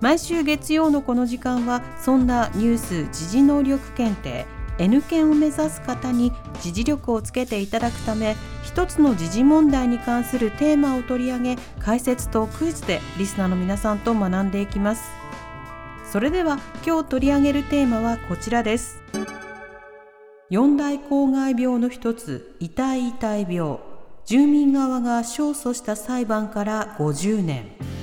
毎週月曜のこの時間はそんなニュース時事能力検定 N 検を目指す方に時事力をつけていただくため一つの時事問題に関するテーマを取り上げ解説とクイズでリスナーの皆さんと学んでいきます。それでは今日取り上げるテーマはこちらです。四大公害病の一つ痛い痛い病。住民側が勝訴した裁判から50年。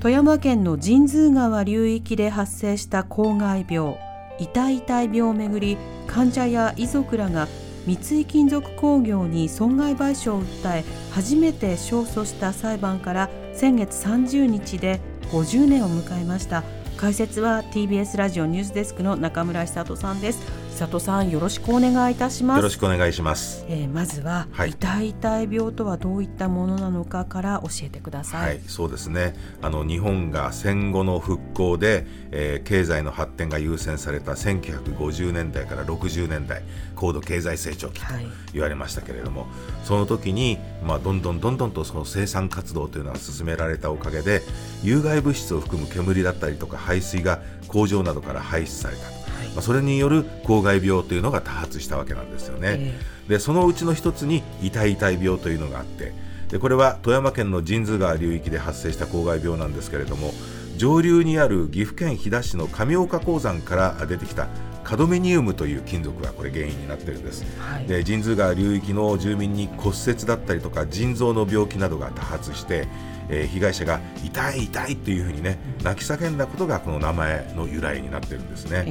富山県の神通川流域で発生した公害病痛い痛い病をめぐり患者や遺族らが三井金属工業に損害賠償を訴え初めて勝訴した裁判から先月30日で50年を迎えました。解説は TBS ラジオニュースデスクの中村久人さんです。久人さんよろしくお願いいたします。よろしくお願いします、えーまずは、はい。痛い痛い病とはどういったものなのかから教えてください、はい、そうですね。あの日本が戦後の復興で、えー経済の発展が優先された1950年代から60年代高度経済成長期とはい。言われましたけれども、その時に、まあ、どんどんどんどんとその生産活動というのが進められたおかげで有害物質を含む煙だったりとか排水が工場などから排出されたと。まあ、それによる公害病というのが多発したわけなんですよね。えでそのうちの一つに痛い痛い病というのがあってでこれは富山県の神通川流域で発生した公害病なんですけれども上流にある岐阜県飛騨市の上岡鉱山から出てきたカドメニウムという金属がこれ原因になっているんです。はいで神通川流域の住民に骨折だったりとか腎臓の病気などが多発して、えー被害者が痛い痛いっていうふうにね泣き叫んだことがこの名前の由来になってるんですね。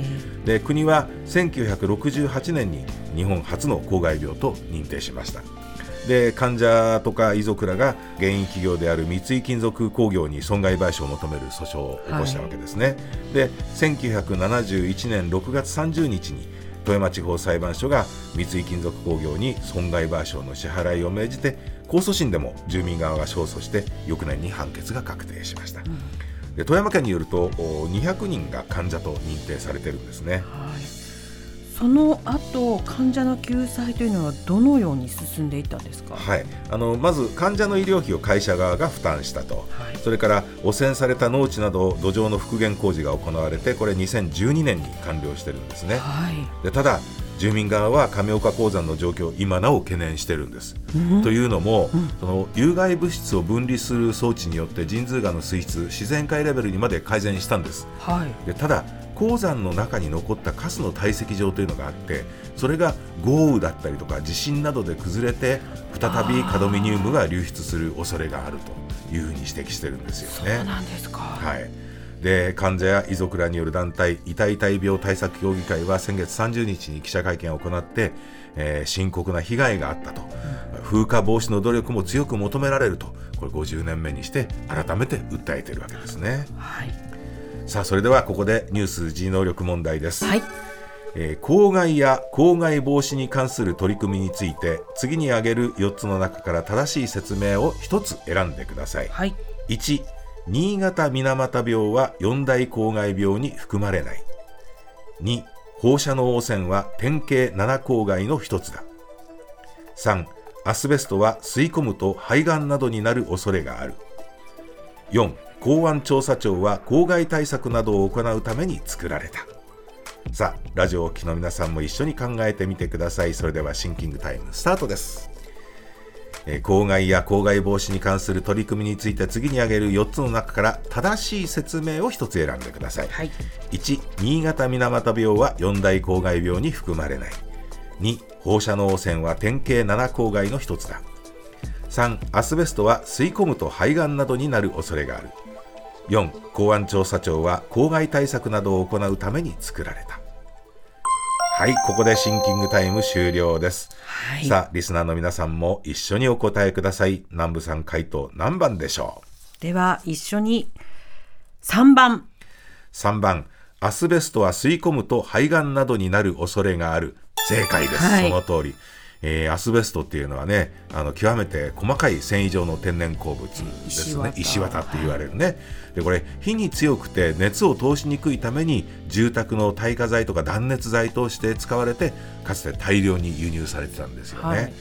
えで国は1968年に日本初の公害病と認定しましたで患者とか遺族らが原因企業である三井金属工業に損害賠償を求める訴訟を起こしたわけですね、で1971年6月30日に富山地方裁判所が三井金属工業に損害賠償の支払いを命じて控訴審でも住民側が勝訴して翌年に判決が確定しました、で富山県によるとお200人が患者と認定されてるんですね。はいその後患者の救済というのはどのように進んでいったんですか、はい、あのまず患者の医療費を会社側が負担したと、はい。それから汚染された農地など土壌の復元工事が行われてこれ2012年に完了してるんですね。はい。でただ住民側は亀岡鉱山の状況を今なお懸念してるんです、というのも、その有害物質を分離する装置によって神通川の水質自然界レベルにまで改善したんです。はい。でただ鉱山の中に残ったカスの堆積状というのがあってそれが豪雨だったりとか地震などで崩れて再びカドミニウムが流出する恐れがあるというふうに指摘してるんですよそうね。なんですか、はいで患者や遺族らによる団体痛い痛い病対策協議会は先月30日に記者会見を行って、えー深刻な被害があったと、風化防止の努力も強く求められると。これ50年目にして改めて訴えているわけですね。はい。さあそれではここでニュース G 能力問題です、はい。えー公害や公害防止に関する取り組みについて次に挙げる4つの中から正しい説明を1つ選んでください。はい。1新潟水俣病は四大公害病に含まれない。2放射能汚染は典型7公害の一つだ。3アスベストは吸い込むと肺がんなどになる恐れがある。4公安調査庁は公害対策などを行うために作られた。さあラジオをお聞きの皆さんも一緒に考えてみてください。それではシンキングタイムスタートです。公害や公害防止に関する取り組みについて次に挙げる4つの中から正しい説明を1つ選んでください、はい。1新潟水俣病は四大公害病に含まれない。2放射能汚染は典型7公害の一つだ。3アスベストは吸い込むと肺がんなどになる恐れがある。4公安調査庁は公害対策などを行うために作られたはいここでシンキングタイム終了です、はい。さあリスナーの皆さんも一緒にお答えください。南部さん回答何番でしょう？では一緒に3番。3番。アスベストは吸い込むと肺がんなどになる恐れがある。正解です、はい。その通りえーアスベストっていうのはねあの極めて細かい繊維状の天然鉱物ですね。石石綿。綿って言われるね、でこれ火に強くて熱を通しにくいために住宅の耐火材とか断熱材として使われてかつて大量に輸入されてたんですよね、はい。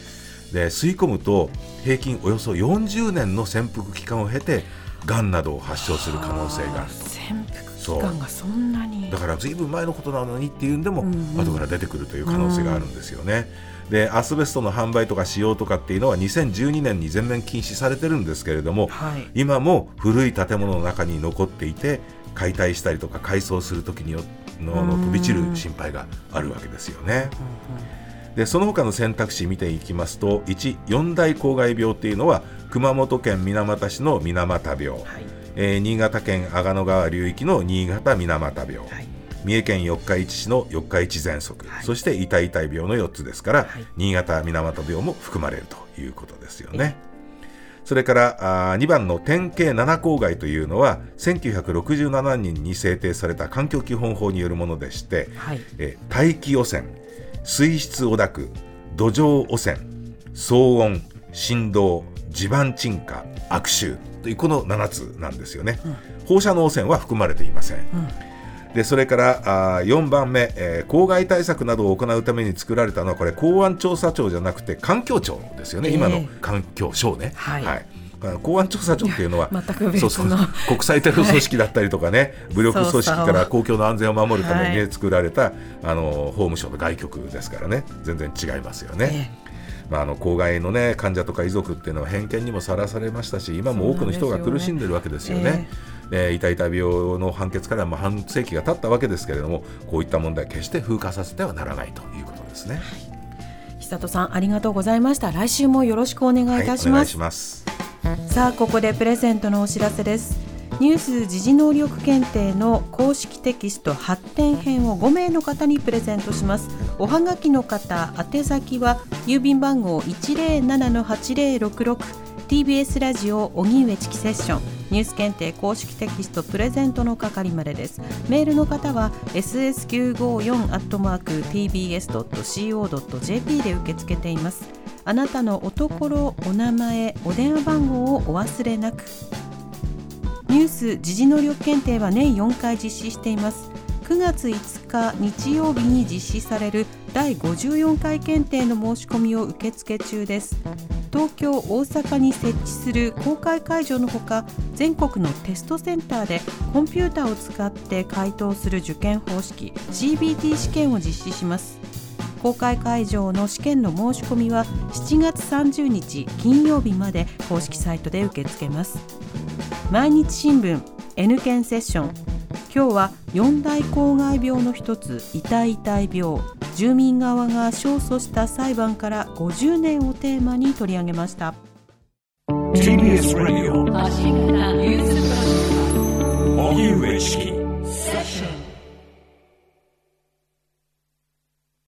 で吸い込むと平均およそ40年の潜伏期間を経てがんなどを発症する可能性があると。潜伏期間がそんなに。だからずいぶん前のことなのにっていうんでも、うんうん。後から出てくるという可能性があるんですよね。でアスベストの販売とか使用とかっていうのは2012年に全面禁止されてるんですけれども、はい。今も古い建物の中に残っていて解体したりとか改装する時によのの飛び散る心配があるわけですよね。でその他の選択肢見ていきますと1四大公害病っていうのは熊本県水俣市の水俣病、はい。えー新潟県阿賀野川流域の新潟水俣病、はい三重県四日市市の四日市喘息、そして痛い痛い病の4つですから、はい。新潟水俣病も含まれるということですよね。それからあ2番の典型7公害というのは1967年に制定された環境基本法によるものでして、はい。えー大気汚染水質汚濁土壌汚染騒音振動地盤沈下悪臭というこの7つなんですよね、放射能汚染は含まれていません、でそれからあ4番目、えー公害対策などを行うために作られたのはこれ公安調査庁じゃなくて環境庁ですよね、ええ。今の環境省ね、はい。あの公安調査庁っていうのはそうそう国際テロ組織だったりとかね、武力組織から公共の安全を守るために、ねはい。作られたあの法務省の外局ですからね。全然違いますよね。まあ、あの公害の、ね、患者とか遺族っていうのは偏見にもさらされましたし今も多くの人が苦しんでるわけですよね。えー痛々病の判決からまあ半世紀が経ったわけですけれどもこういった問題決して風化させてはならないということですね。久里さんありがとうございました。来週もよろしくお願いいたしはい、お願います。さあここでプレゼントのお知らせです。ニュース時事能力検定の公式テキスト発展編を5名の方にプレゼントします。おはがきの方宛先は郵便番号 107-8066TBS ラジオ荻上チキセッションニュース検定公式テキストプレゼントの係までです。メールの方は ss954-tbs.co.jp で受け付けています。あなたのおところお名前お電話番号をお忘れなく。ニュース時事能力検定は年4回実施しています。9月5日日曜日に実施される第54回検定の申し込みを受付中です。東京大阪に設置する公開会場のほか全国のテストセンターでコンピューターを使って回答する受験方式 CBT 試験を実施します。公開会場の試験の申し込みは7月30日金曜日まで公式サイトで受け付けます。毎日新聞 N 検セッション。今日は四大公害病の一つ痛い痛い病。住民側が勝訴した裁判から50年をテーマに取り上げました。TBS ラジオ荻上チキ